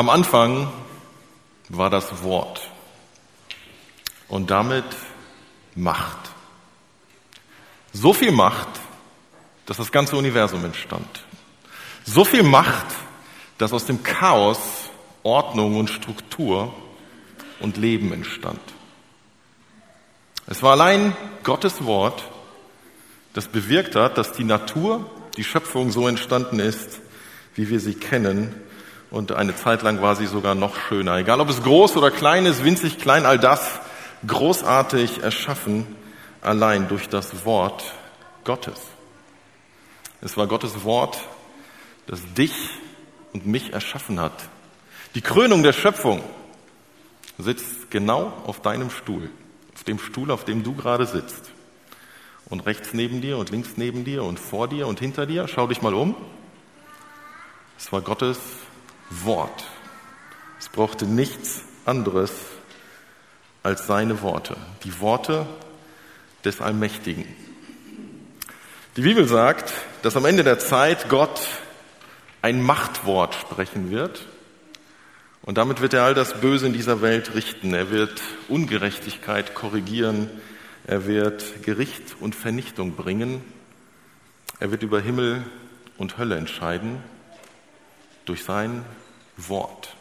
Am Anfang war das Wort und damit Macht. So viel Macht, dass das ganze Universum entstand. So viel Macht, dass aus dem Chaos Ordnung und Struktur und Leben entstand. Es war allein Gottes Wort, das bewirkt hat, dass die Natur, die Schöpfung so entstanden ist, wie wir sie kennen. Und eine Zeit lang war sie sogar noch schöner. Egal ob es groß oder klein ist, winzig klein, all das großartig erschaffen, allein durch das Wort Gottes. Es war Gottes Wort, das dich und mich erschaffen hat. Die Krönung der Schöpfung sitzt genau auf deinem Stuhl, auf dem Stuhl, auf dem du gerade sitzt. Und rechts neben dir und links neben dir und vor dir und hinter dir, schau dich mal um. Es war Gottes Wort. Es brauchte nichts anderes als seine Worte, die Worte des Allmächtigen. Die Bibel sagt, dass am Ende der Zeit Gott ein Machtwort sprechen wird und damit wird er all das Böse in dieser Welt richten. Er wird Ungerechtigkeit korrigieren. Er wird Gericht und Vernichtung bringen. Er wird über Himmel und Hölle entscheiden durch sein Wort.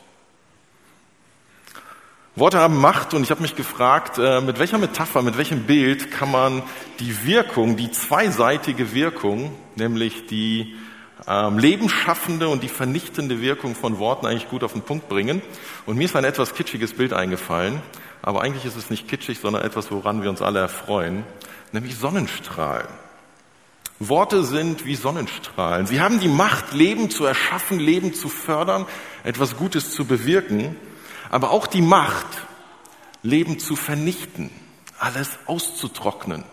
Worte haben Macht und ich habe mich gefragt, äh, mit welcher Metapher, mit welchem Bild kann man die Wirkung, die zweiseitige Wirkung, nämlich die ähm, lebensschaffende und die vernichtende Wirkung von Worten eigentlich gut auf den Punkt bringen. Und mir ist ein etwas kitschiges Bild eingefallen, aber eigentlich ist es nicht kitschig, sondern etwas, woran wir uns alle erfreuen, nämlich Sonnenstrahlen. Worte sind wie Sonnenstrahlen. Sie haben die Macht, Leben zu erschaffen, Leben zu fördern, etwas Gutes zu bewirken aber auch die Macht, Leben zu vernichten, alles auszutrocknen,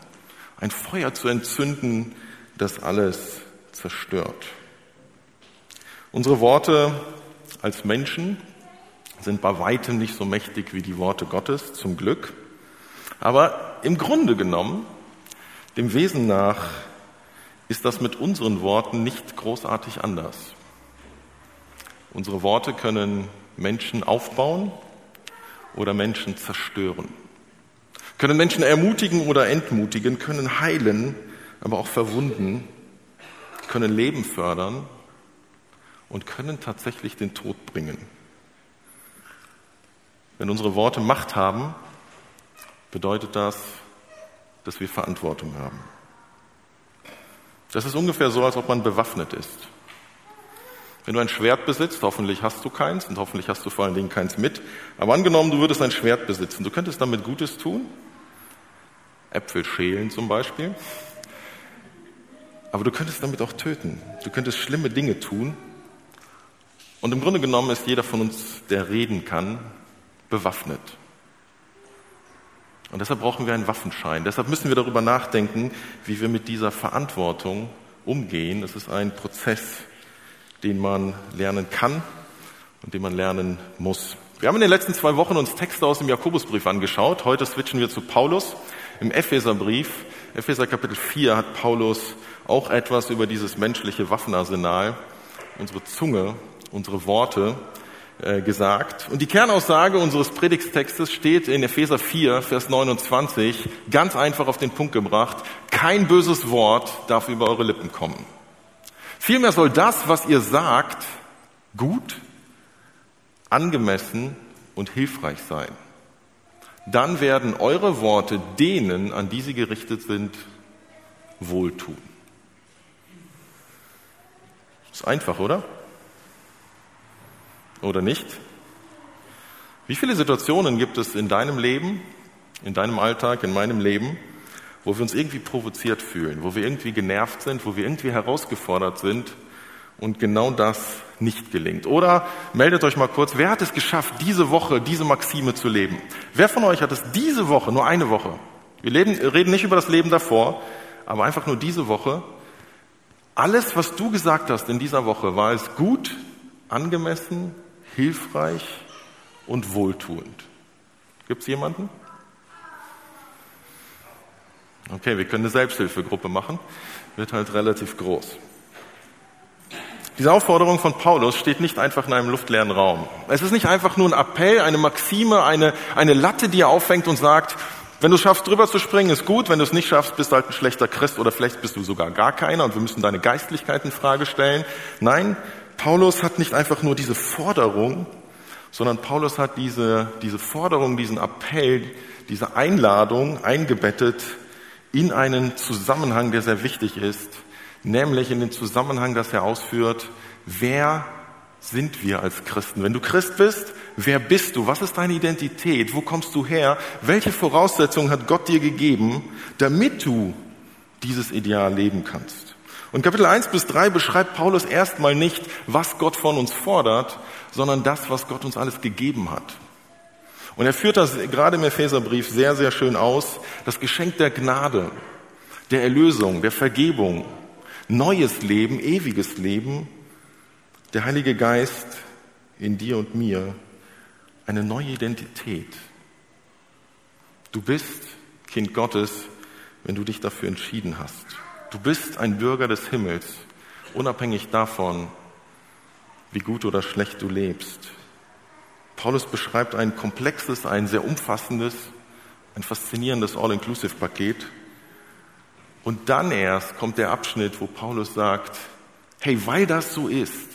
ein Feuer zu entzünden, das alles zerstört. Unsere Worte als Menschen sind bei weitem nicht so mächtig wie die Worte Gottes, zum Glück. Aber im Grunde genommen, dem Wesen nach, ist das mit unseren Worten nicht großartig anders. Unsere Worte können Menschen aufbauen oder Menschen zerstören. Können Menschen ermutigen oder entmutigen, können heilen, aber auch verwunden, können Leben fördern und können tatsächlich den Tod bringen. Wenn unsere Worte Macht haben, bedeutet das, dass wir Verantwortung haben. Das ist ungefähr so, als ob man bewaffnet ist. Wenn du ein Schwert besitzt, hoffentlich hast du keins und hoffentlich hast du vor allen Dingen keins mit. Aber angenommen, du würdest ein Schwert besitzen, du könntest damit Gutes tun. Äpfel schälen zum Beispiel. Aber du könntest damit auch töten. Du könntest schlimme Dinge tun. Und im Grunde genommen ist jeder von uns, der reden kann, bewaffnet. Und deshalb brauchen wir einen Waffenschein. Deshalb müssen wir darüber nachdenken, wie wir mit dieser Verantwortung umgehen. Es ist ein Prozess, den man lernen kann und den man lernen muss. Wir haben in den letzten zwei Wochen uns Texte aus dem Jakobusbrief angeschaut. Heute switchen wir zu Paulus. Im Epheserbrief, Epheser Kapitel 4, hat Paulus auch etwas über dieses menschliche Waffenarsenal, unsere Zunge, unsere Worte gesagt. Und die Kernaussage unseres Predigtextes steht in Epheser 4, Vers 29, ganz einfach auf den Punkt gebracht. Kein böses Wort darf über eure Lippen kommen. Vielmehr soll das, was ihr sagt, gut, angemessen und hilfreich sein. Dann werden eure Worte denen, an die sie gerichtet sind, wohltun. Ist einfach, oder? Oder nicht? Wie viele Situationen gibt es in deinem Leben, in deinem Alltag, in meinem Leben, wo wir uns irgendwie provoziert fühlen, wo wir irgendwie genervt sind, wo wir irgendwie herausgefordert sind und genau das nicht gelingt. Oder meldet euch mal kurz, wer hat es geschafft, diese Woche diese Maxime zu leben? Wer von euch hat es diese Woche, nur eine Woche, wir leben, reden nicht über das Leben davor, aber einfach nur diese Woche, alles, was du gesagt hast in dieser Woche, war es gut, angemessen, hilfreich und wohltuend. Gibt es jemanden? Okay, wir können eine Selbsthilfegruppe machen. Wird halt relativ groß. Diese Aufforderung von Paulus steht nicht einfach in einem luftleeren Raum. Es ist nicht einfach nur ein Appell, eine Maxime, eine, eine Latte, die er auffängt und sagt, wenn du schaffst, drüber zu springen, ist gut. Wenn du es nicht schaffst, bist du halt ein schlechter Christ oder vielleicht bist du sogar gar keiner und wir müssen deine Geistlichkeit in Frage stellen. Nein, Paulus hat nicht einfach nur diese Forderung, sondern Paulus hat diese, diese Forderung, diesen Appell, diese Einladung eingebettet in einen Zusammenhang, der sehr wichtig ist, nämlich in den Zusammenhang, dass er ausführt, wer sind wir als Christen? Wenn du Christ bist, wer bist du? Was ist deine Identität? Wo kommst du her? Welche Voraussetzungen hat Gott dir gegeben, damit du dieses Ideal leben kannst? Und Kapitel 1 bis 3 beschreibt Paulus erstmal nicht, was Gott von uns fordert, sondern das, was Gott uns alles gegeben hat. Und er führt das gerade im Epheserbrief sehr, sehr schön aus. Das Geschenk der Gnade, der Erlösung, der Vergebung, neues Leben, ewiges Leben, der Heilige Geist in dir und mir, eine neue Identität. Du bist Kind Gottes, wenn du dich dafür entschieden hast. Du bist ein Bürger des Himmels, unabhängig davon, wie gut oder schlecht du lebst. Paulus beschreibt ein komplexes, ein sehr umfassendes, ein faszinierendes All-Inclusive-Paket. Und dann erst kommt der Abschnitt, wo Paulus sagt, hey, weil das so ist,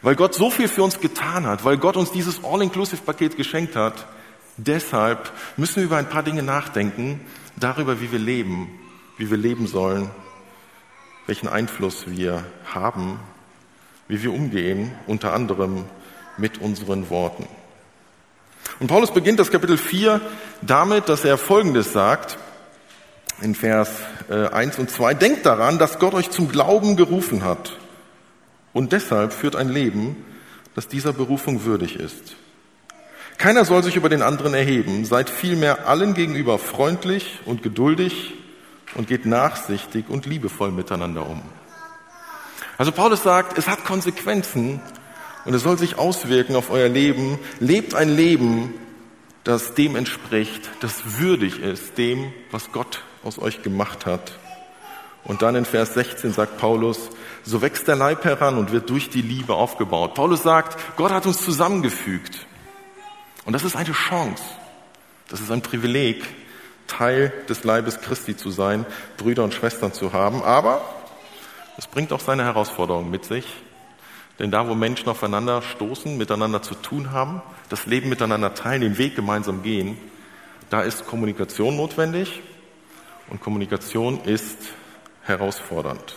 weil Gott so viel für uns getan hat, weil Gott uns dieses All-Inclusive-Paket geschenkt hat, deshalb müssen wir über ein paar Dinge nachdenken, darüber, wie wir leben, wie wir leben sollen, welchen Einfluss wir haben, wie wir umgehen, unter anderem mit unseren Worten. Und Paulus beginnt das Kapitel 4 damit, dass er Folgendes sagt, in Vers 1 äh, und 2, denkt daran, dass Gott euch zum Glauben gerufen hat und deshalb führt ein Leben, das dieser Berufung würdig ist. Keiner soll sich über den anderen erheben, seid vielmehr allen gegenüber freundlich und geduldig und geht nachsichtig und liebevoll miteinander um. Also Paulus sagt, es hat Konsequenzen und es soll sich auswirken auf euer Leben. Lebt ein Leben, das dem entspricht, das würdig ist, dem, was Gott aus euch gemacht hat. Und dann in Vers 16 sagt Paulus, so wächst der Leib heran und wird durch die Liebe aufgebaut. Paulus sagt, Gott hat uns zusammengefügt. Und das ist eine Chance. Das ist ein Privileg, Teil des Leibes Christi zu sein, Brüder und Schwestern zu haben. Aber es bringt auch seine Herausforderungen mit sich. Denn da, wo Menschen aufeinander stoßen, miteinander zu tun haben, das Leben miteinander teilen, den Weg gemeinsam gehen, da ist Kommunikation notwendig. Und Kommunikation ist herausfordernd.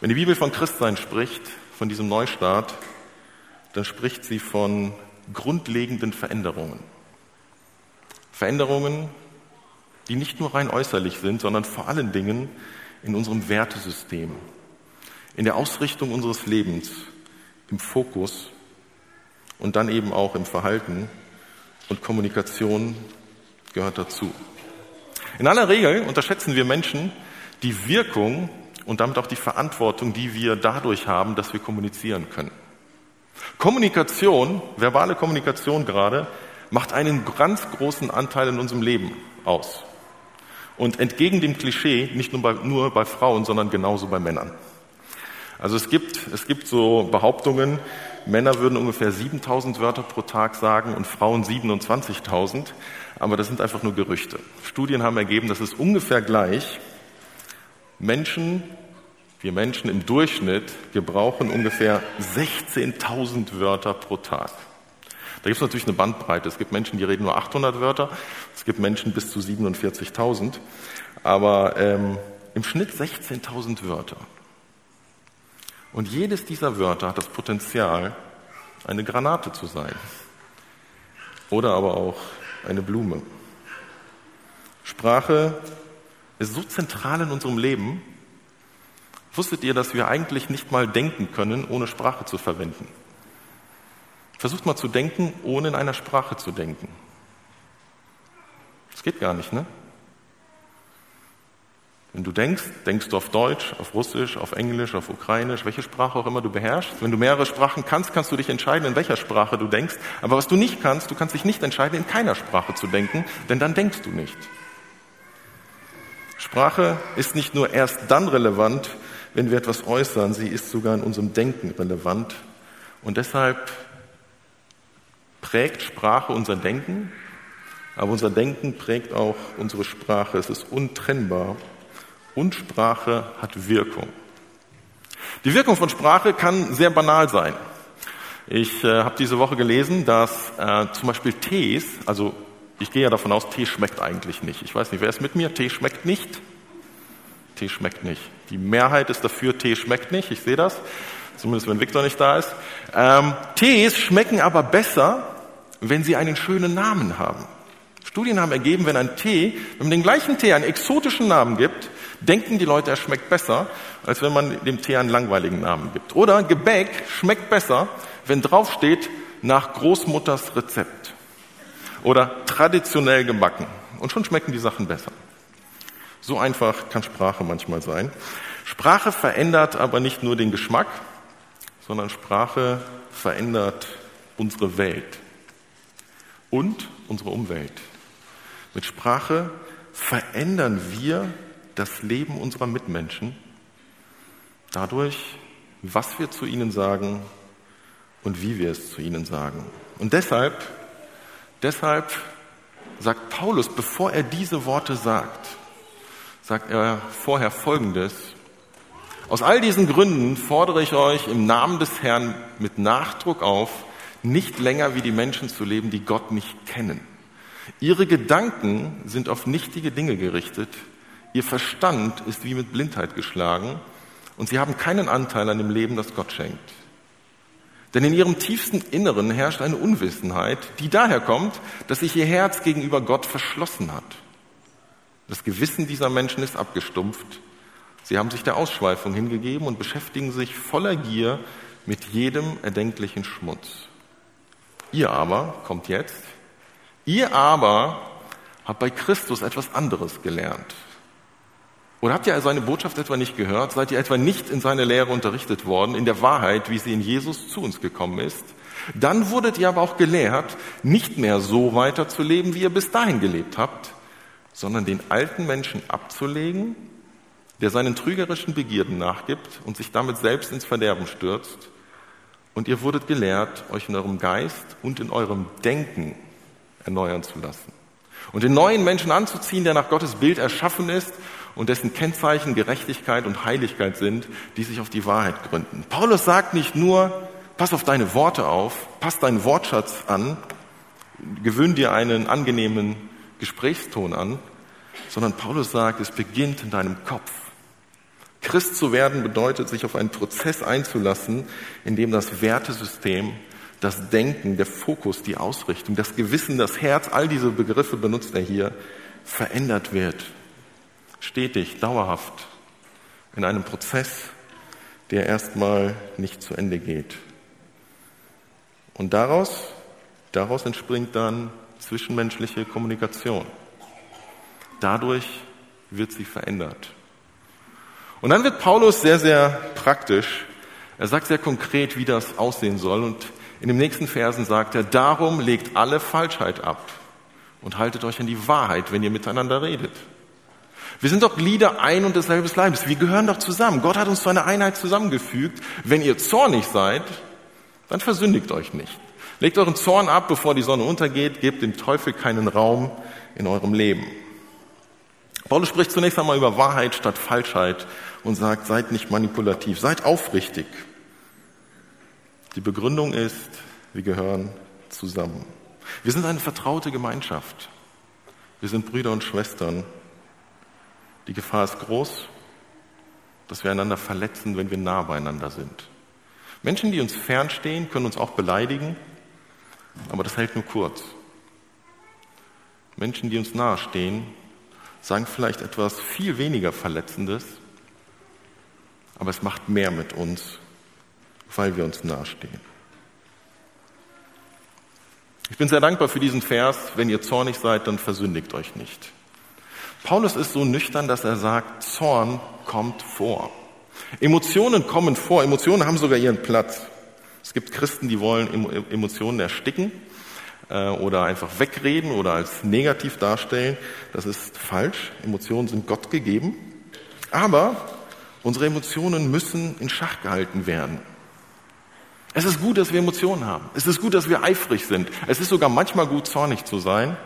Wenn die Bibel von Christsein spricht, von diesem Neustart, dann spricht sie von grundlegenden Veränderungen. Veränderungen, die nicht nur rein äußerlich sind, sondern vor allen Dingen in unserem Wertesystem, in der Ausrichtung unseres Lebens, im Fokus und dann eben auch im Verhalten. Und Kommunikation gehört dazu. In aller Regel unterschätzen wir Menschen die Wirkung und damit auch die Verantwortung, die wir dadurch haben, dass wir kommunizieren können. Kommunikation, verbale Kommunikation gerade, macht einen ganz großen Anteil in unserem Leben aus. Und entgegen dem Klischee, nicht nur bei, nur bei Frauen, sondern genauso bei Männern. Also es gibt, es gibt so Behauptungen, Männer würden ungefähr 7000 Wörter pro Tag sagen und Frauen 27.000, aber das sind einfach nur Gerüchte. Studien haben ergeben, das ist ungefähr gleich. Menschen, wir Menschen im Durchschnitt gebrauchen ungefähr 16.000 Wörter pro Tag. Da gibt es natürlich eine Bandbreite. Es gibt Menschen, die reden nur 800 Wörter. Es gibt Menschen bis zu 47.000. Aber ähm, im Schnitt 16.000 Wörter. Und jedes dieser Wörter hat das Potenzial, eine Granate zu sein. Oder aber auch eine Blume. Sprache ist so zentral in unserem Leben. Wusstet ihr, dass wir eigentlich nicht mal denken können, ohne Sprache zu verwenden? Versucht mal zu denken, ohne in einer Sprache zu denken. Das geht gar nicht, ne? Wenn du denkst, denkst du auf Deutsch, auf Russisch, auf Englisch, auf Ukrainisch, welche Sprache auch immer du beherrschst. Wenn du mehrere Sprachen kannst, kannst du dich entscheiden, in welcher Sprache du denkst. Aber was du nicht kannst, du kannst dich nicht entscheiden, in keiner Sprache zu denken, denn dann denkst du nicht. Sprache ist nicht nur erst dann relevant, wenn wir etwas äußern, sie ist sogar in unserem Denken relevant. Und deshalb prägt Sprache unser Denken, aber unser Denken prägt auch unsere Sprache. Es ist untrennbar und Sprache hat Wirkung. Die Wirkung von Sprache kann sehr banal sein. Ich äh, habe diese Woche gelesen, dass äh, zum Beispiel Tees, also ich gehe ja davon aus, Tee schmeckt eigentlich nicht. Ich weiß nicht, wer ist mit mir? Tee schmeckt nicht. Tee schmeckt nicht. Die Mehrheit ist dafür, Tee schmeckt nicht. Ich sehe das. Zumindest wenn Viktor nicht da ist. Ähm, Tees schmecken aber besser, wenn sie einen schönen Namen haben. Studien haben ergeben, wenn ein Tee, wenn man den gleichen Tee einen exotischen Namen gibt, denken die Leute, er schmeckt besser, als wenn man dem Tee einen langweiligen Namen gibt. Oder Gebäck schmeckt besser, wenn draufsteht, nach Großmutters Rezept. Oder traditionell gebacken. Und schon schmecken die Sachen besser. So einfach kann Sprache manchmal sein. Sprache verändert aber nicht nur den Geschmack, sondern Sprache verändert unsere Welt und unsere Umwelt. Mit Sprache verändern wir das Leben unserer Mitmenschen dadurch, was wir zu ihnen sagen und wie wir es zu ihnen sagen. Und deshalb, deshalb sagt Paulus, bevor er diese Worte sagt, sagt er vorher Folgendes. Aus all diesen Gründen fordere ich euch im Namen des Herrn mit Nachdruck auf, nicht länger wie die Menschen zu leben, die Gott nicht kennen. Ihre Gedanken sind auf nichtige Dinge gerichtet, ihr Verstand ist wie mit Blindheit geschlagen und sie haben keinen Anteil an dem Leben, das Gott schenkt. Denn in ihrem tiefsten Inneren herrscht eine Unwissenheit, die daher kommt, dass sich ihr Herz gegenüber Gott verschlossen hat. Das Gewissen dieser Menschen ist abgestumpft. Sie haben sich der Ausschweifung hingegeben und beschäftigen sich voller Gier mit jedem erdenklichen Schmutz. Ihr aber, kommt jetzt, ihr aber habt bei Christus etwas anderes gelernt. Oder habt ihr seine Botschaft etwa nicht gehört? Seid ihr etwa nicht in seine Lehre unterrichtet worden, in der Wahrheit, wie sie in Jesus zu uns gekommen ist? Dann wurdet ihr aber auch gelehrt, nicht mehr so weiterzuleben, wie ihr bis dahin gelebt habt, sondern den alten Menschen abzulegen, der seinen trügerischen Begierden nachgibt und sich damit selbst ins Verderben stürzt. Und ihr wurdet gelehrt, euch in eurem Geist und in eurem Denken erneuern zu lassen. Und den neuen Menschen anzuziehen, der nach Gottes Bild erschaffen ist und dessen Kennzeichen Gerechtigkeit und Heiligkeit sind, die sich auf die Wahrheit gründen. Paulus sagt nicht nur, pass auf deine Worte auf, pass deinen Wortschatz an, gewöhn dir einen angenehmen Gesprächston an, sondern Paulus sagt, es beginnt in deinem Kopf. Christ zu werden bedeutet, sich auf einen Prozess einzulassen, in dem das Wertesystem, das Denken, der Fokus, die Ausrichtung, das Gewissen, das Herz, all diese Begriffe benutzt er hier, verändert wird stetig, dauerhaft in einem Prozess, der erstmal nicht zu Ende geht. Und daraus, daraus entspringt dann zwischenmenschliche Kommunikation. Dadurch wird sie verändert. Und dann wird Paulus sehr, sehr praktisch. Er sagt sehr konkret, wie das aussehen soll. Und in den nächsten Versen sagt er, darum legt alle Falschheit ab und haltet euch an die Wahrheit, wenn ihr miteinander redet. Wir sind doch Glieder ein und desselben Leibes. Wir gehören doch zusammen. Gott hat uns zu einer Einheit zusammengefügt. Wenn ihr zornig seid, dann versündigt euch nicht. Legt euren Zorn ab, bevor die Sonne untergeht. Gebt dem Teufel keinen Raum in eurem Leben. Paulus spricht zunächst einmal über Wahrheit statt Falschheit und sagt, seid nicht manipulativ, seid aufrichtig. Die Begründung ist, wir gehören zusammen. Wir sind eine vertraute Gemeinschaft. Wir sind Brüder und Schwestern. Die Gefahr ist groß, dass wir einander verletzen, wenn wir nah beieinander sind. Menschen, die uns fernstehen, können uns auch beleidigen, aber das hält nur kurz. Menschen, die uns nahestehen, sagen vielleicht etwas viel weniger Verletzendes, aber es macht mehr mit uns, weil wir uns nahestehen. Ich bin sehr dankbar für diesen Vers. Wenn ihr zornig seid, dann versündigt euch nicht. Paulus ist so nüchtern, dass er sagt, Zorn kommt vor. Emotionen kommen vor. Emotionen haben sogar ihren Platz. Es gibt Christen, die wollen Emotionen ersticken. äh, oder einfach wegreden oder als negativ darstellen. Das ist falsch. Emotionen sind Gott gegeben. Aber unsere Emotionen müssen in Schach gehalten werden. Es ist gut, dass wir Emotionen haben. Es ist gut, dass wir eifrig sind. Es ist sogar manchmal gut, zornig zu sein.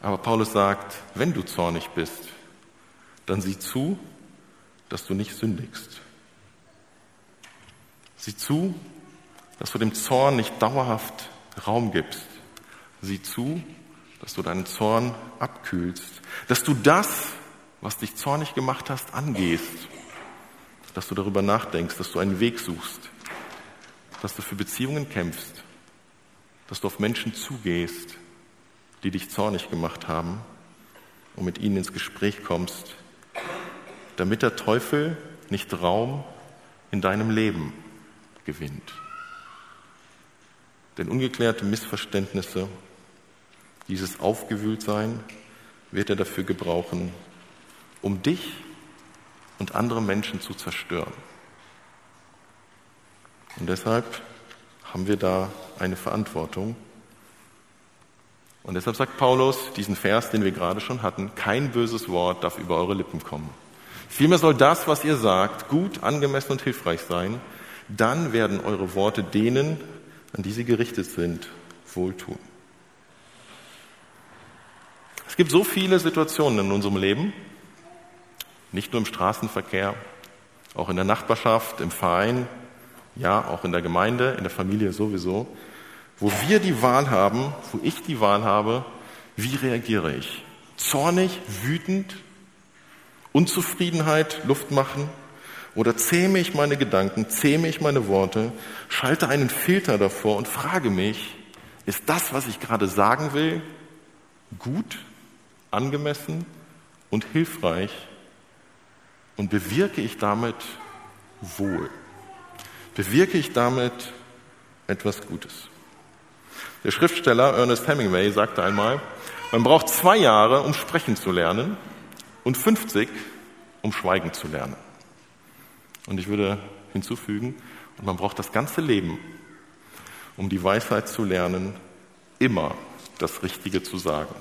Aber Paulus sagt, wenn du zornig bist, dann sieh zu, dass du nicht sündigst. Sieh zu, dass du dem Zorn nicht dauerhaft Raum gibst. Sieh zu, dass du deinen Zorn abkühlst, dass du das, was dich zornig gemacht hast, angehst, dass du darüber nachdenkst, dass du einen Weg suchst, dass du für Beziehungen kämpfst, dass du auf Menschen zugehst, die dich zornig gemacht haben und mit ihnen ins Gespräch kommst, damit der Teufel nicht Raum in deinem Leben gewinnt. Denn ungeklärte Missverständnisse, dieses Aufgewühltsein, wird er dafür gebrauchen, um dich und andere Menschen zu zerstören. Und deshalb haben wir da eine Verantwortung. Und deshalb sagt Paulus diesen Vers, den wir gerade schon hatten, kein böses Wort darf über eure Lippen kommen. Vielmehr soll das, was ihr sagt, gut, angemessen und hilfreich sein. Dann werden eure Worte denen, an die sie gerichtet sind, wohltun. Es gibt so viele Situationen in unserem Leben, nicht nur im Straßenverkehr, auch in der Nachbarschaft, im Verein, ja, auch in der Gemeinde, in der Familie sowieso, wo wir die Wahl haben, wo ich die Wahl habe, wie reagiere ich? Zornig, wütend, Unzufriedenheit, Luft machen? Oder zähme ich meine Gedanken, zähme ich meine Worte, schalte einen Filter davor und frage mich, ist das, was ich gerade sagen will, gut, angemessen und hilfreich? Und bewirke ich damit Wohl? Bewirke ich damit etwas Gutes? Der Schriftsteller Ernest Hemingway sagte einmal, man braucht zwei Jahre, um sprechen zu lernen und 50, um schweigen zu lernen. Und ich würde hinzufügen, und man braucht das ganze Leben, um die Weisheit zu lernen, immer das Richtige zu sagen.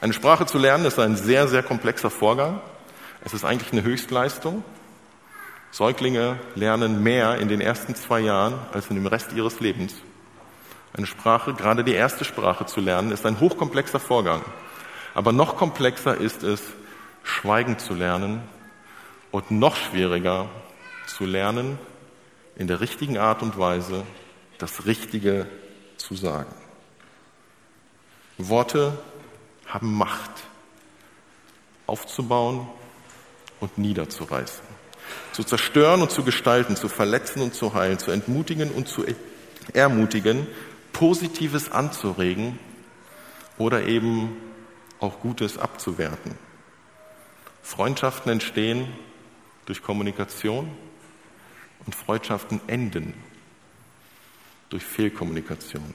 Eine Sprache zu lernen ist ein sehr, sehr komplexer Vorgang. Es ist eigentlich eine Höchstleistung. Säuglinge lernen mehr in den ersten zwei Jahren als in dem Rest ihres Lebens. Eine Sprache, gerade die erste Sprache zu lernen, ist ein hochkomplexer Vorgang. Aber noch komplexer ist es, Schweigen zu lernen und noch schwieriger zu lernen, in der richtigen Art und Weise das Richtige zu sagen. Worte haben Macht, aufzubauen und niederzureißen, zu zerstören und zu gestalten, zu verletzen und zu heilen, zu entmutigen und zu ermutigen, Positives anzuregen oder eben auch Gutes abzuwerten. Freundschaften entstehen durch Kommunikation und Freundschaften enden durch Fehlkommunikation.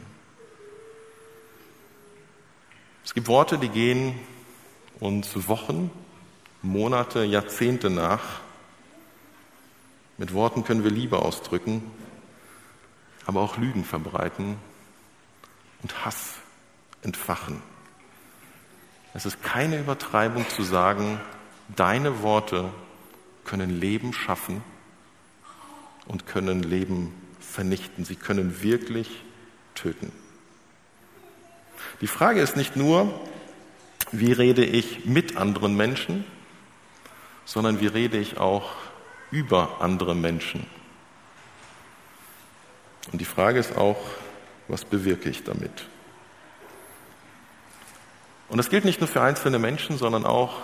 Es gibt Worte, die gehen uns Wochen, Monate, Jahrzehnte nach. Mit Worten können wir Liebe ausdrücken, aber auch Lügen verbreiten und Hass entfachen. Es ist keine Übertreibung zu sagen, deine Worte können Leben schaffen und können Leben vernichten. Sie können wirklich töten. Die Frage ist nicht nur, wie rede ich mit anderen Menschen, sondern wie rede ich auch über andere Menschen. Und die Frage ist auch, was bewirke ich damit? Und das gilt nicht nur für einzelne Menschen, sondern auch,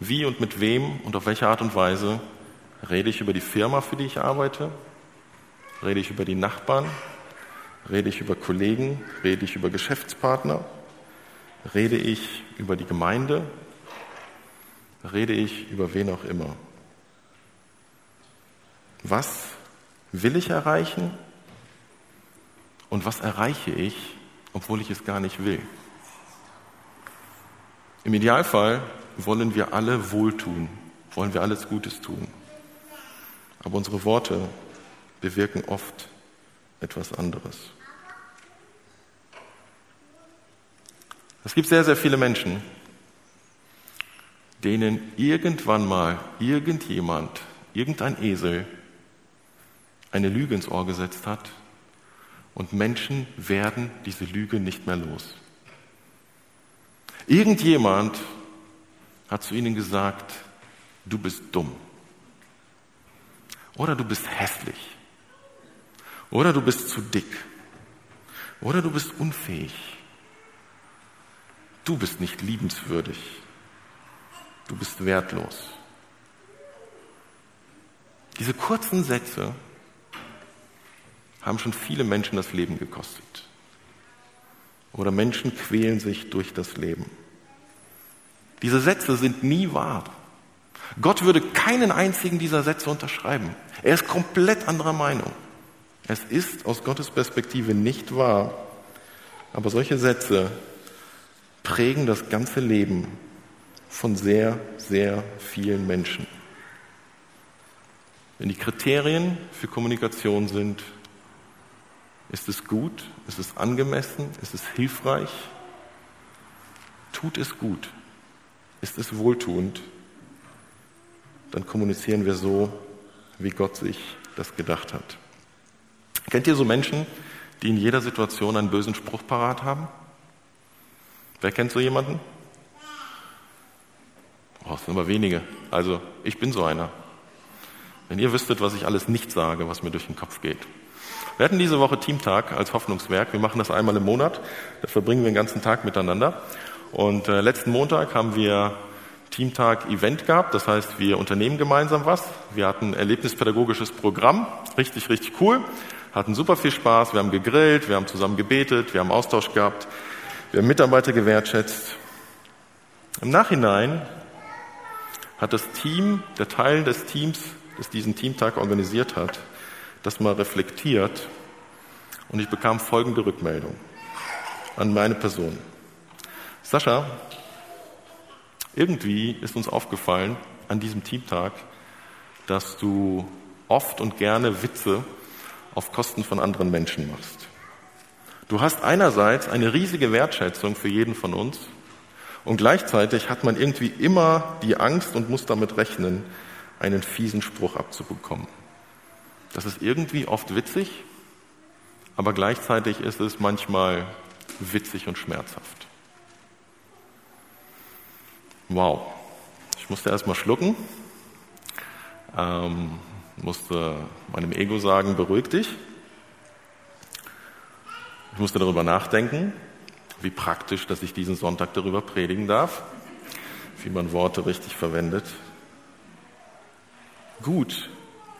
wie und mit wem und auf welche Art und Weise rede ich über die Firma, für die ich arbeite, rede ich über die Nachbarn, rede ich über Kollegen, rede ich über Geschäftspartner, rede ich über die Gemeinde, rede ich über wen auch immer. Was will ich erreichen? Und was erreiche ich, obwohl ich es gar nicht will? Im Idealfall wollen wir alle wohltun, wollen wir alles Gutes tun. Aber unsere Worte bewirken oft etwas anderes. Es gibt sehr, sehr viele Menschen, denen irgendwann mal irgendjemand, irgendein Esel, eine Lüge ins Ohr gesetzt hat und Menschen werden diese Lüge nicht mehr los. Irgendjemand hat zu ihnen gesagt, du bist dumm. Oder du bist hässlich. Oder du bist zu dick. Oder du bist unfähig. Du bist nicht liebenswürdig. Du bist wertlos. Diese kurzen Sätze haben schon viele Menschen das Leben gekostet. Oder Menschen quälen sich durch das Leben. Diese Sätze sind nie wahr. Gott würde keinen einzigen dieser Sätze unterschreiben. Er ist komplett anderer Meinung. Es ist aus Gottes Perspektive nicht wahr. Aber solche Sätze prägen das ganze Leben von sehr, sehr vielen Menschen. Wenn die Kriterien für Kommunikation sind, ist es gut, ist es angemessen, ist es hilfreich, tut es gut, ist es wohltuend, dann kommunizieren wir so, wie Gott sich das gedacht hat. Kennt ihr so Menschen, die in jeder Situation einen bösen Spruch parat haben? Wer kennt so jemanden? Oh, es sind aber wenige. Also, ich bin so einer. Wenn ihr wüsstet, was ich alles nicht sage, was mir durch den Kopf geht. Wir hatten diese Woche Teamtag als Hoffnungswerk. Wir machen das einmal im Monat. Da verbringen wir den ganzen Tag miteinander. Und äh, letzten Montag haben wir Teamtag Event gehabt. Das heißt, wir unternehmen gemeinsam was. Wir hatten ein erlebnispädagogisches Programm. Richtig, richtig cool. Hatten super viel Spaß. Wir haben gegrillt, wir haben zusammen gebetet, wir haben Austausch gehabt. Wir haben Mitarbeiter gewertschätzt. Im Nachhinein hat das Team, der Teil des Teams, das diesen Teamtag organisiert hat, das mal reflektiert und ich bekam folgende Rückmeldung an meine Person. Sascha, irgendwie ist uns aufgefallen an diesem Teamtag, dass du oft und gerne Witze auf Kosten von anderen Menschen machst. Du hast einerseits eine riesige Wertschätzung für jeden von uns und gleichzeitig hat man irgendwie immer die Angst und muss damit rechnen, einen fiesen Spruch abzubekommen. Das ist irgendwie oft witzig, aber gleichzeitig ist es manchmal witzig und schmerzhaft. Wow. Ich musste erstmal schlucken, ähm, musste meinem Ego sagen, beruhig dich. Ich musste darüber nachdenken, wie praktisch, dass ich diesen Sonntag darüber predigen darf, wie man Worte richtig verwendet. Gut,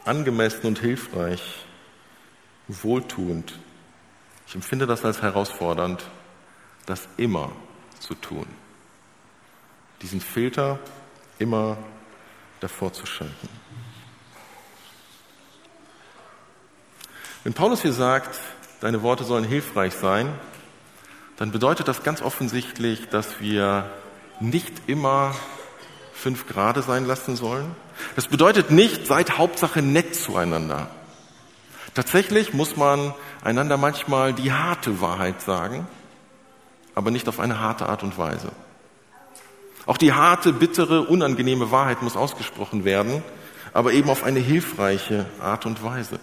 angemessen und hilfreich, wohltuend. Ich empfinde das als herausfordernd, das immer zu tun. Diesen Filter immer davor zu schalten. Wenn Paulus hier sagt, deine Worte sollen hilfreich sein, dann bedeutet das ganz offensichtlich, dass wir nicht immer fünf Grade sein lassen sollen. Das bedeutet nicht, seid Hauptsache nett zueinander. Tatsächlich muss man einander manchmal die harte Wahrheit sagen, aber nicht auf eine harte Art und Weise. Auch die harte, bittere, unangenehme Wahrheit muss ausgesprochen werden, aber eben auf eine hilfreiche Art und Weise.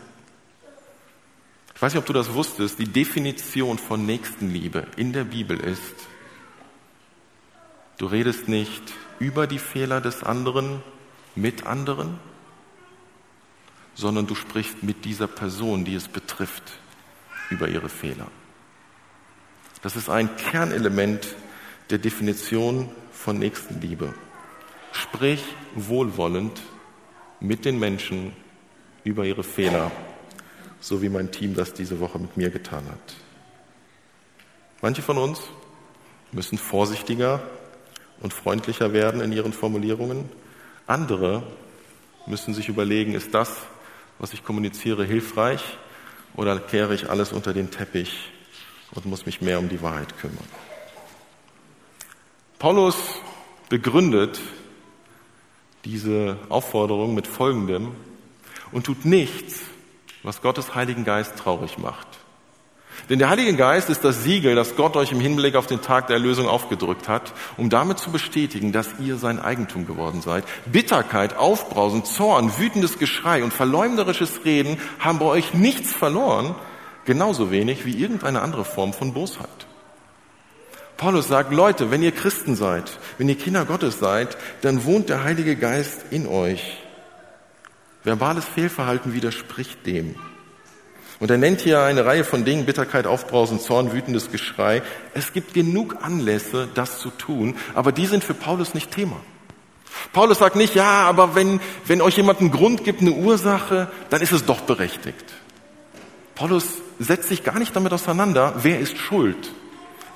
Ich weiß nicht, ob du das wusstest, die Definition von Nächstenliebe in der Bibel ist, du redest nicht über die Fehler des anderen mit anderen, sondern du sprichst mit dieser Person, die es betrifft, über ihre Fehler. Das ist ein Kernelement der Definition von Nächstenliebe. Sprich wohlwollend mit den Menschen über ihre Fehler so wie mein Team das diese Woche mit mir getan hat. Manche von uns müssen vorsichtiger und freundlicher werden in ihren Formulierungen. Andere müssen sich überlegen, ist das, was ich kommuniziere, hilfreich oder kehre ich alles unter den Teppich und muss mich mehr um die Wahrheit kümmern. Paulus begründet diese Aufforderung mit Folgendem und tut nichts, was Gottes Heiligen Geist traurig macht. Denn der Heilige Geist ist das Siegel, das Gott euch im Hinblick auf den Tag der Erlösung aufgedrückt hat, um damit zu bestätigen, dass ihr sein Eigentum geworden seid. Bitterkeit, Aufbrausen, Zorn, wütendes Geschrei und verleumderisches Reden haben bei euch nichts verloren, genauso wenig wie irgendeine andere Form von Bosheit. Paulus sagt, Leute, wenn ihr Christen seid, wenn ihr Kinder Gottes seid, dann wohnt der Heilige Geist in euch. Verbales Fehlverhalten widerspricht dem. Und er nennt hier eine Reihe von Dingen, Bitterkeit, Aufbrausen, Zorn, wütendes Geschrei. Es gibt genug Anlässe, das zu tun, aber die sind für Paulus nicht Thema. Paulus sagt nicht, ja, aber wenn, wenn euch jemand einen Grund gibt, eine Ursache, dann ist es doch berechtigt. Paulus setzt sich gar nicht damit auseinander, wer ist schuld?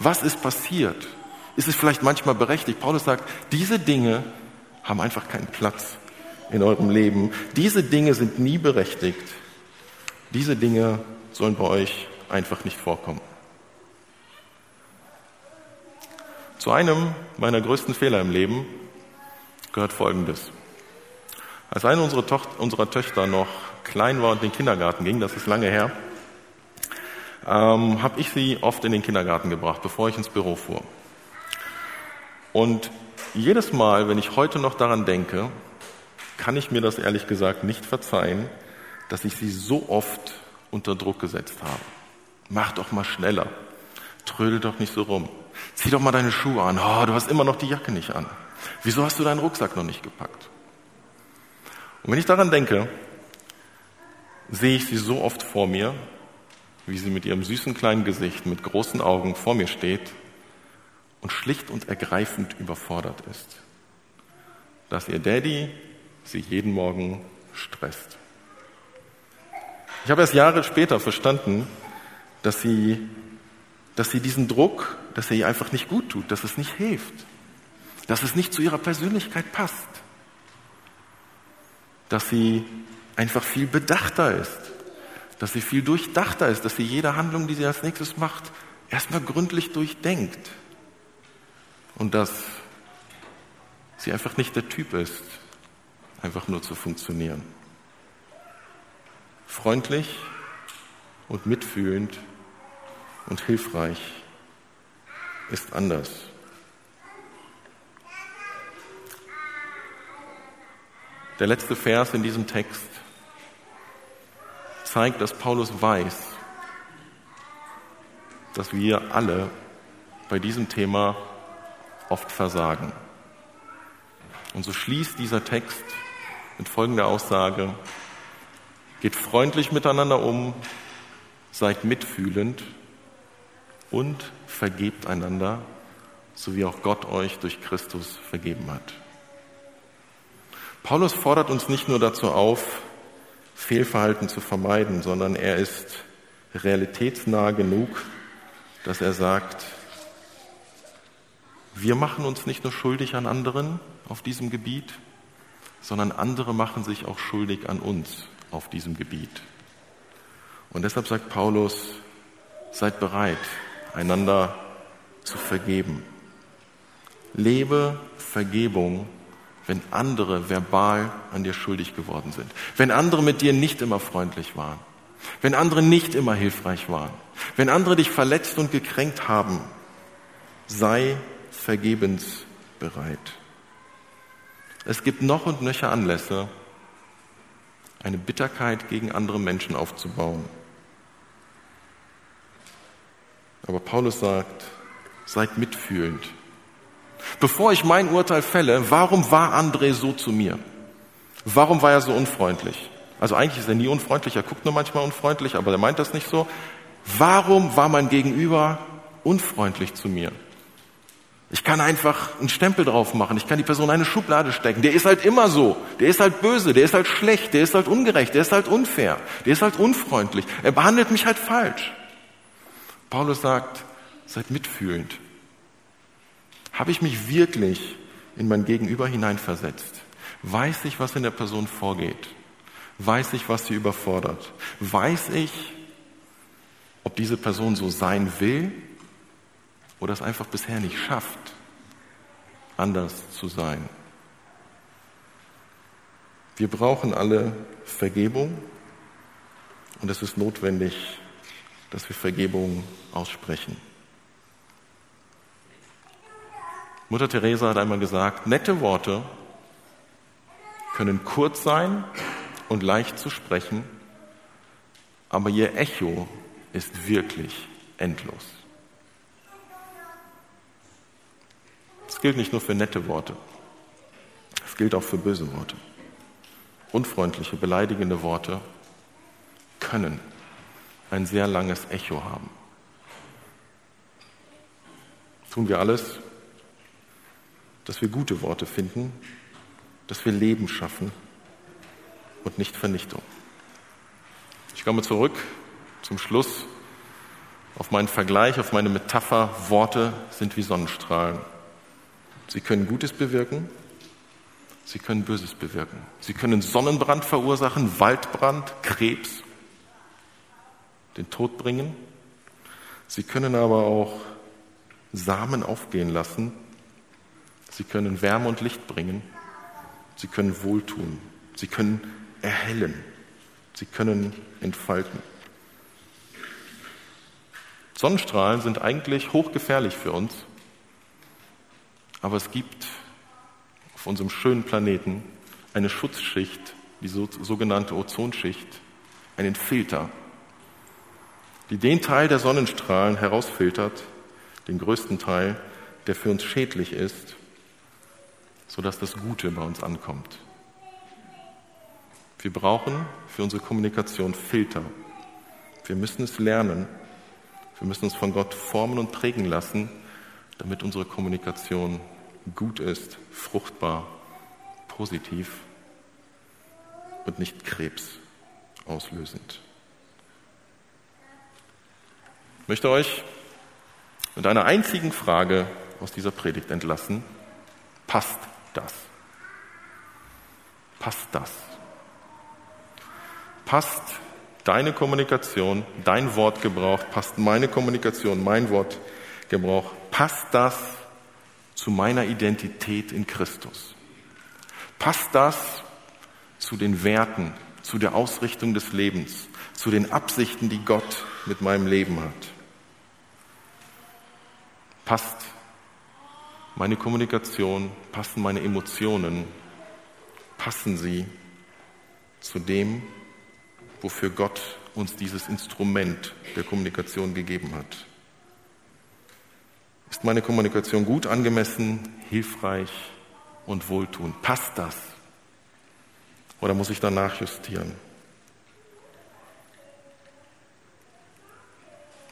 Was ist passiert? Ist es vielleicht manchmal berechtigt? Paulus sagt, diese Dinge haben einfach keinen Platz in eurem Leben. Diese Dinge sind nie berechtigt. Diese Dinge sollen bei euch einfach nicht vorkommen. Zu einem meiner größten Fehler im Leben gehört Folgendes. Als eine unserer, Tochter, unserer Töchter noch klein war und in den Kindergarten ging, das ist lange her, ähm, habe ich sie oft in den Kindergarten gebracht, bevor ich ins Büro fuhr. Und jedes Mal, wenn ich heute noch daran denke, kann ich mir das ehrlich gesagt nicht verzeihen, dass ich sie so oft unter Druck gesetzt habe. Mach doch mal schneller. Trödel doch nicht so rum. Zieh doch mal deine Schuhe an. Oh, du hast immer noch die Jacke nicht an. Wieso hast du deinen Rucksack noch nicht gepackt? Und wenn ich daran denke, sehe ich sie so oft vor mir, wie sie mit ihrem süßen kleinen Gesicht mit großen Augen vor mir steht und schlicht und ergreifend überfordert ist, dass ihr Daddy sie jeden Morgen stresst. Ich habe erst Jahre später verstanden, dass sie, dass sie diesen Druck, dass er ihr einfach nicht gut tut, dass es nicht hilft, dass es nicht zu ihrer Persönlichkeit passt, dass sie einfach viel bedachter ist, dass sie viel durchdachter ist, dass sie jede Handlung, die sie als nächstes macht, erstmal gründlich durchdenkt und dass sie einfach nicht der Typ ist, einfach nur zu funktionieren freundlich und mitfühlend und hilfreich ist anders. Der letzte Vers in diesem Text zeigt, dass Paulus weiß, dass wir alle bei diesem Thema oft versagen. Und so schließt dieser Text mit folgender Aussage, Geht freundlich miteinander um, seid mitfühlend und vergebt einander, so wie auch Gott euch durch Christus vergeben hat. Paulus fordert uns nicht nur dazu auf, Fehlverhalten zu vermeiden, sondern er ist realitätsnah genug, dass er sagt, wir machen uns nicht nur schuldig an anderen auf diesem Gebiet, sondern andere machen sich auch schuldig an uns auf diesem Gebiet. Und deshalb sagt Paulus, seid bereit, einander zu vergeben. Lebe Vergebung, wenn andere verbal an dir schuldig geworden sind. Wenn andere mit dir nicht immer freundlich waren. Wenn andere nicht immer hilfreich waren. Wenn andere dich verletzt und gekränkt haben. Sei vergebensbereit. Es gibt noch und nöcher Anlässe, eine Bitterkeit gegen andere Menschen aufzubauen. Aber Paulus sagt, seid mitfühlend. Bevor ich mein Urteil fälle, warum war André so zu mir? Warum war er so unfreundlich? Also eigentlich ist er nie unfreundlich, er guckt nur manchmal unfreundlich, aber er meint das nicht so. Warum war mein Gegenüber unfreundlich zu mir? Ich kann einfach einen Stempel drauf machen. Ich kann die Person in eine Schublade stecken. Der ist halt immer so. Der ist halt böse. Der ist halt schlecht. Der ist halt ungerecht. Der ist halt unfair. Der ist halt unfreundlich. Er behandelt mich halt falsch. Paulus sagt, seid mitfühlend. Habe ich mich wirklich in mein Gegenüber hineinversetzt? Weiß ich, was in der Person vorgeht? Weiß ich, was sie überfordert? Weiß ich, ob diese Person so sein will oder es einfach bisher nicht schafft, anders zu sein. Wir brauchen alle Vergebung Und es ist notwendig, dass wir Vergebung aussprechen. Mutter Teresa hat einmal gesagt, nette Worte können kurz sein und leicht zu sprechen, aber ihr Echo ist wirklich endlos. Das gilt nicht nur für nette Worte, es gilt auch für böse Worte. Unfreundliche, beleidigende Worte können ein sehr langes Echo haben. Tun wir alles, dass wir gute Worte finden, dass wir Leben schaffen und nicht Vernichtung. Ich komme zurück zum Schluss auf meinen Vergleich, auf meine Metapher. Worte sind wie Sonnenstrahlen. Sie können Gutes bewirken, sie können Böses bewirken. Sie können Sonnenbrand verursachen, Waldbrand, Krebs, den Tod bringen. Sie können aber auch Samen aufgehen lassen. Sie können Wärme und Licht bringen. Sie können wohltun. Sie können erhellen. Sie können entfalten. Sonnenstrahlen sind eigentlich hochgefährlich für uns, aber es gibt auf unserem schönen Planeten eine Schutzschicht, die sogenannte Ozonschicht, einen Filter, die den Teil der Sonnenstrahlen herausfiltert, den größten Teil, der für uns schädlich ist, sodass das Gute bei uns ankommt. Wir brauchen für unsere Kommunikation Filter. Wir müssen es lernen. Wir müssen uns von Gott formen und prägen lassen, damit unsere Kommunikation gut ist, fruchtbar, positiv und nicht Krebs auslösend. Ich möchte euch mit einer einzigen Frage aus dieser Predigt entlassen. Passt das? Passt das? Passt deine Kommunikation, dein Wortgebrauch, passt meine Kommunikation, mein Wortgebrauch, passt das zu meiner Identität in Christus? Passt das zu den Werten, zu der Ausrichtung des Lebens, zu den Absichten, die Gott mit meinem Leben hat? Passt meine Kommunikation, passen meine Emotionen, passen sie zu dem, wofür Gott uns dieses Instrument der Kommunikation gegeben hat? Ist meine Kommunikation gut angemessen, hilfreich und wohltuend? Passt das? Oder muss ich danach justieren?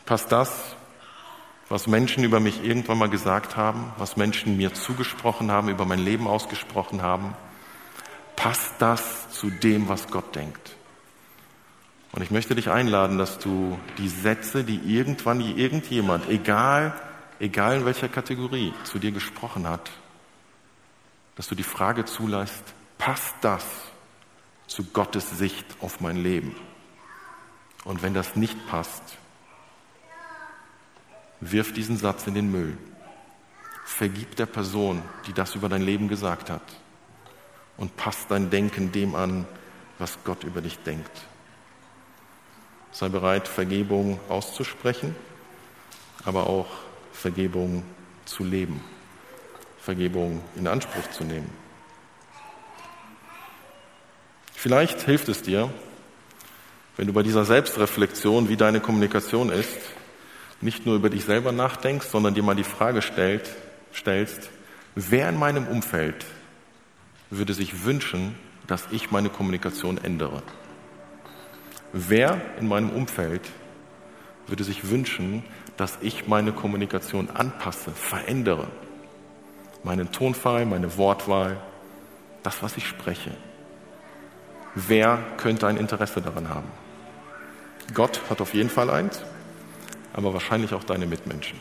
Passt das, was Menschen über mich irgendwann mal gesagt haben, was Menschen mir zugesprochen haben, über mein Leben ausgesprochen haben, passt das zu dem, was Gott denkt? Und ich möchte dich einladen, dass du die Sätze, die irgendwann die irgendjemand, egal, egal in welcher Kategorie, zu dir gesprochen hat, dass du die Frage zulässt, passt das zu Gottes Sicht auf mein Leben? Und wenn das nicht passt, Wirf diesen Satz in den Müll. Vergib der Person, die das über dein Leben gesagt hat. Und passt dein Denken dem an, was Gott über dich denkt. Sei bereit, Vergebung auszusprechen, aber auch Vergebung zu leben, Vergebung in Anspruch zu nehmen. Vielleicht hilft es dir, wenn du bei dieser Selbstreflexion, wie deine Kommunikation ist, nicht nur über dich selber nachdenkst, sondern dir mal die Frage stellt, stellst, wer in meinem Umfeld würde sich wünschen, dass ich meine Kommunikation ändere? Wer in meinem Umfeld würde sich wünschen, dass ich meine Kommunikation anpasse, verändere? Meinen Tonfall, meine Wortwahl, das, was ich spreche. Wer könnte ein Interesse daran haben? Gott hat auf jeden Fall eins aber wahrscheinlich auch deine Mitmenschen.